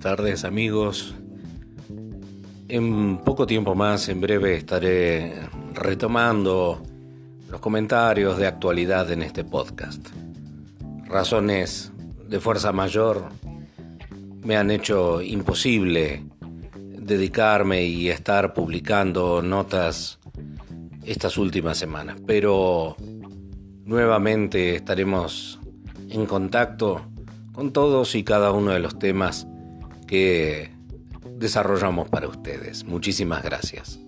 tardes amigos. En poco tiempo más, en breve, estaré retomando los comentarios de actualidad en este podcast. Razones de fuerza mayor me han hecho imposible dedicarme y estar publicando notas estas últimas semanas, pero nuevamente estaremos en contacto con todos y cada uno de los temas que desarrollamos para ustedes. Muchísimas gracias.